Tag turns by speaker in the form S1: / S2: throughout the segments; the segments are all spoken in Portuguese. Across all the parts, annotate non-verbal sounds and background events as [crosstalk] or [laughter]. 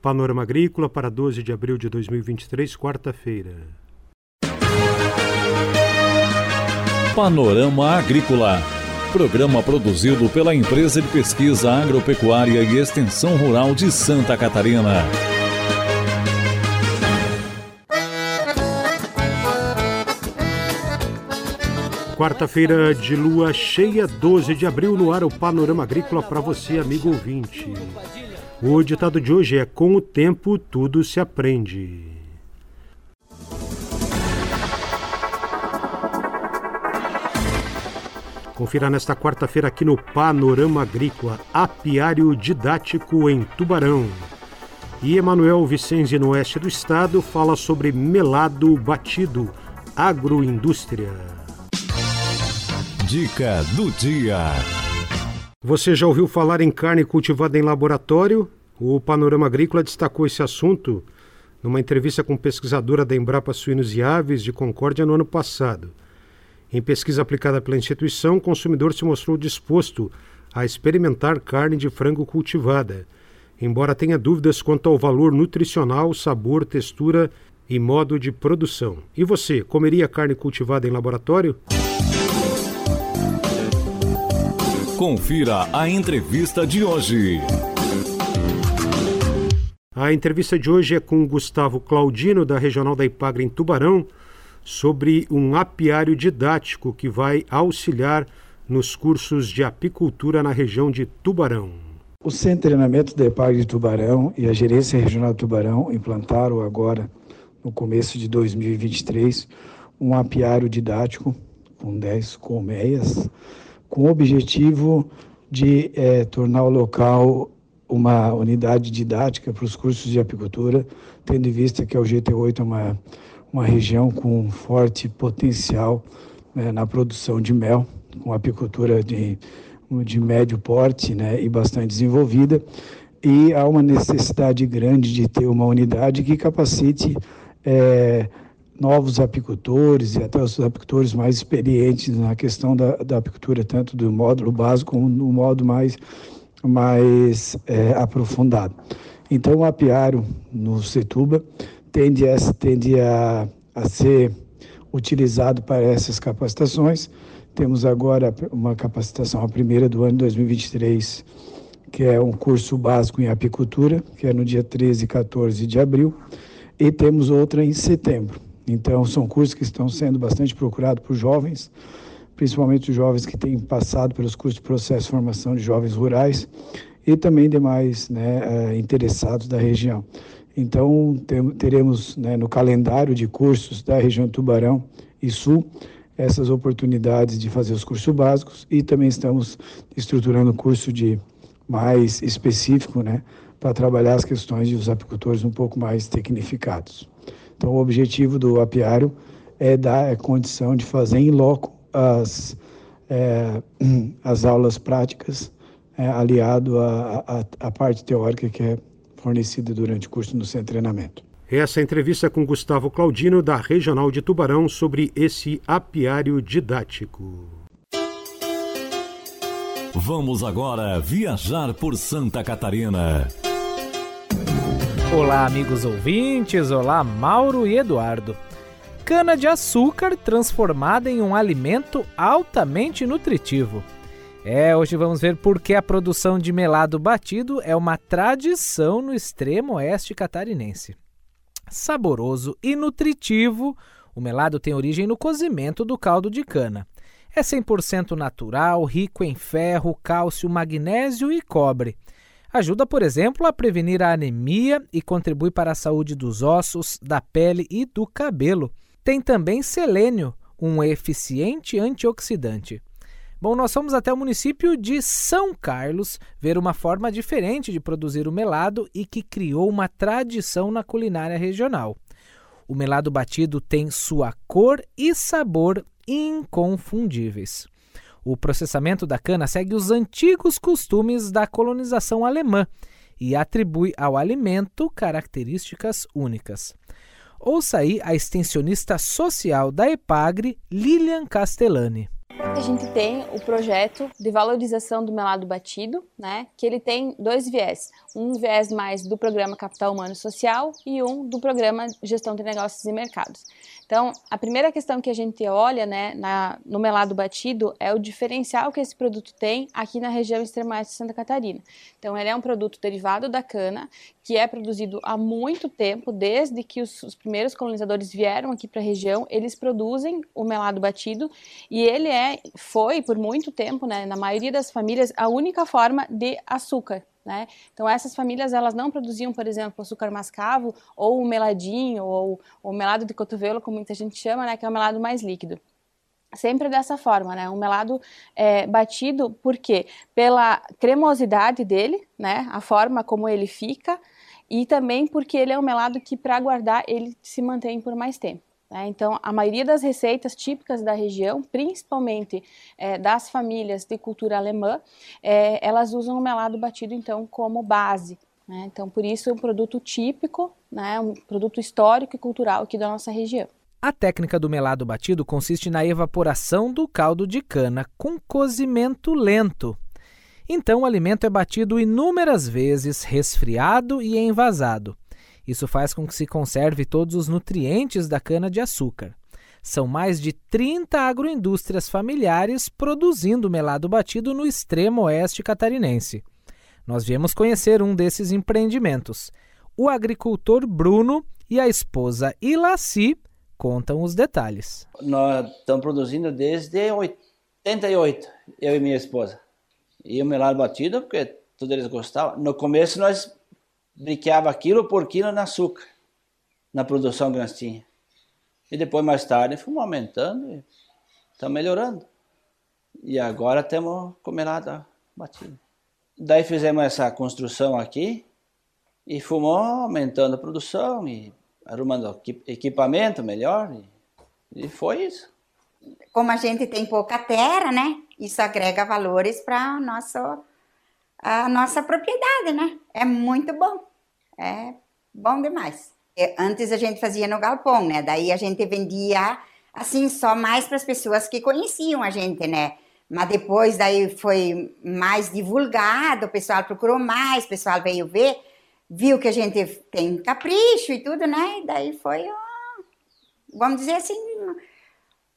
S1: Panorama Agrícola para 12 de abril de 2023, quarta-feira.
S2: Panorama Agrícola. Programa produzido pela Empresa de Pesquisa Agropecuária e Extensão Rural de Santa Catarina.
S1: Quarta-feira de lua cheia, 12 de abril, no ar o Panorama Agrícola para você, amigo ouvinte. O ditado de hoje é: Com o tempo tudo se aprende. Confira nesta quarta-feira aqui no Panorama Agrícola, apiário didático em Tubarão. E Emanuel Vicenzi, no oeste do estado, fala sobre melado batido, agroindústria.
S2: Dica do dia.
S1: Você já ouviu falar em carne cultivada em laboratório? O Panorama Agrícola destacou esse assunto numa entrevista com pesquisadora da Embrapa Suínos e Aves de Concórdia no ano passado. Em pesquisa aplicada pela instituição, o consumidor se mostrou disposto a experimentar carne de frango cultivada, embora tenha dúvidas quanto ao valor nutricional, sabor, textura e modo de produção. E você, comeria carne cultivada em laboratório?
S2: Confira a entrevista de hoje.
S1: A entrevista de hoje é com Gustavo Claudino, da Regional da Ipagre em Tubarão, sobre um apiário didático que vai auxiliar nos cursos de apicultura na região de Tubarão.
S3: O Centro de Treinamento da Ipagre de Tubarão e a Gerência Regional de Tubarão implantaram agora, no começo de 2023, um apiário didático com 10 colmeias com o objetivo de é, tornar o local uma unidade didática para os cursos de apicultura, tendo em vista que o GT8 é uma, uma região com forte potencial né, na produção de mel, com apicultura de, de médio porte né, e bastante desenvolvida, e há uma necessidade grande de ter uma unidade que capacite é, novos apicultores e até os apicultores mais experientes na questão da, da apicultura, tanto do módulo básico como no modo mais, mais é, aprofundado. Então, o apiário no Setuba tende a, tende a, a ser utilizado para essas capacitações. Temos agora uma capacitação, a primeira do ano 2023, que é um curso básico em apicultura, que é no dia 13 e 14 de abril, e temos outra em setembro. Então, são cursos que estão sendo bastante procurados por jovens, principalmente os jovens que têm passado pelos cursos de processo de formação de jovens rurais e também demais né, eh, interessados da região. Então, teremos né, no calendário de cursos da região Tubarão e Sul essas oportunidades de fazer os cursos básicos e também estamos estruturando curso de mais específico, né, para trabalhar as questões dos apicultores um pouco mais tecnificados. Então, o objetivo do apiário é dar a condição de fazer em loco as, é, [clears throat] as aulas práticas, é, aliado à parte teórica que é fornecida durante o curso no centro de treinamento.
S1: Essa entrevista com Gustavo Claudino, da Regional de Tubarão, sobre esse apiário didático.
S2: Vamos agora viajar por Santa Catarina.
S4: Olá, amigos ouvintes. Olá, Mauro e Eduardo. Cana-de-açúcar transformada em um alimento altamente nutritivo. É, hoje vamos ver por que a produção de melado batido é uma tradição no extremo oeste catarinense. Saboroso e nutritivo, o melado tem origem no cozimento do caldo de cana. É 100% natural, rico em ferro, cálcio, magnésio e cobre. Ajuda, por exemplo, a prevenir a anemia e contribui para a saúde dos ossos, da pele e do cabelo. Tem também selênio, um eficiente antioxidante. Bom, nós fomos até o município de São Carlos ver uma forma diferente de produzir o melado e que criou uma tradição na culinária regional. O melado batido tem sua cor e sabor inconfundíveis. O processamento da cana segue os antigos costumes da colonização alemã e atribui ao alimento características únicas. Ouça aí a extensionista social da EPAGRE, Lilian Castellani.
S5: A gente tem o projeto de valorização do melado batido, né, que ele tem dois viés. Um viés mais do programa Capital Humano Social e um do programa Gestão de Negócios e Mercados. Então, a primeira questão que a gente olha né, na, no melado batido é o diferencial que esse produto tem aqui na região extremo-oeste de Santa Catarina. Então, ele é um produto derivado da cana, que é produzido há muito tempo, desde que os, os primeiros colonizadores vieram aqui para a região, eles produzem o melado batido e ele é, foi por muito tempo, né, na maioria das famílias, a única forma de açúcar. Né? Então essas famílias elas não produziam, por exemplo, açúcar mascavo ou o meladinho ou o melado de cotovelo, como muita gente chama, né, que é o melado mais líquido. Sempre dessa forma, né? Um melado é, batido, por quê? Pela cremosidade dele, né? A forma como ele fica, e também porque ele é um melado que, para guardar, ele se mantém por mais tempo. Né? Então, a maioria das receitas típicas da região, principalmente é, das famílias de cultura alemã, é, elas usam o melado batido então como base. Né? Então, por isso, é um produto típico, né? um produto histórico e cultural aqui da nossa região.
S4: A técnica do melado batido consiste na evaporação do caldo de cana com cozimento lento. Então, o alimento é batido inúmeras vezes, resfriado e envasado. Isso faz com que se conserve todos os nutrientes da cana-de-açúcar. São mais de 30 agroindústrias familiares produzindo melado batido no extremo oeste catarinense. Nós viemos conhecer um desses empreendimentos. O agricultor Bruno e a esposa Ilaci contam os detalhes.
S6: Nós estamos produzindo desde 88, eu e minha esposa. E o melado batido, porque todos eles gostavam. No começo nós briqueava quilo por quilo de açúcar na produção tínhamos. E depois, mais tarde, fomos aumentando e estamos melhorando. E agora temos comelada batida. Daí fizemos essa construção aqui e fomos aumentando a produção e arrumando equipamento melhor. E, e foi isso.
S7: Como a gente tem pouca terra, né? Isso agrega valores para a nossa, a nossa propriedade, né? É muito bom. É bom demais. É, antes a gente fazia no galpão, né? Daí a gente vendia assim só mais para as pessoas que conheciam a gente, né? Mas depois daí foi mais divulgado, o pessoal procurou mais, o pessoal veio ver, viu que a gente tem capricho e tudo, né? E daí foi, vamos dizer assim,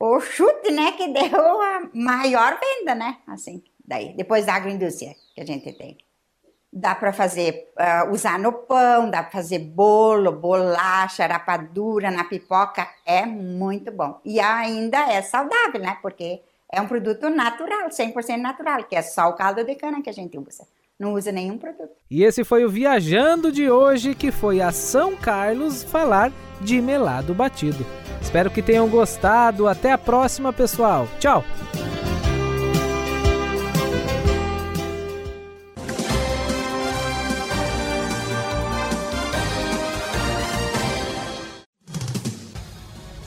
S7: o chute, né, que deu a maior venda, né? Assim, daí, depois da agroindústria que a gente tem. Dá para fazer, uh, usar no pão, dá para fazer bolo, bolacha, rapadura, na pipoca, é muito bom. E ainda é saudável, né? Porque é um produto natural, 100% natural, que é só o caldo de cana que a gente usa. Não usa nenhum produto.
S4: E esse foi o Viajando de hoje, que foi a São Carlos falar de melado batido. Espero que tenham gostado. Até a próxima, pessoal. Tchau!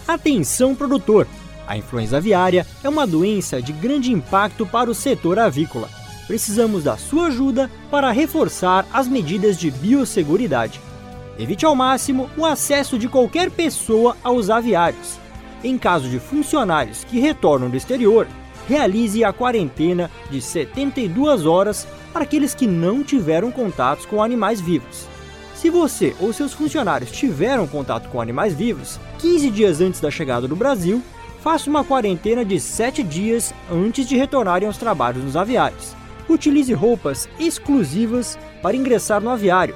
S8: Atenção produtor! A influenza aviária é uma doença de grande impacto para o setor avícola. Precisamos da sua ajuda para reforçar as medidas de biosseguridade. Evite ao máximo o acesso de qualquer pessoa aos aviários. Em caso de funcionários que retornam do exterior, realize a quarentena de 72 horas para aqueles que não tiveram contatos com animais vivos. Se você ou seus funcionários tiveram contato com animais vivos 15 dias antes da chegada do Brasil, faça uma quarentena de 7 dias antes de retornarem aos trabalhos nos aviários. Utilize roupas exclusivas para ingressar no aviário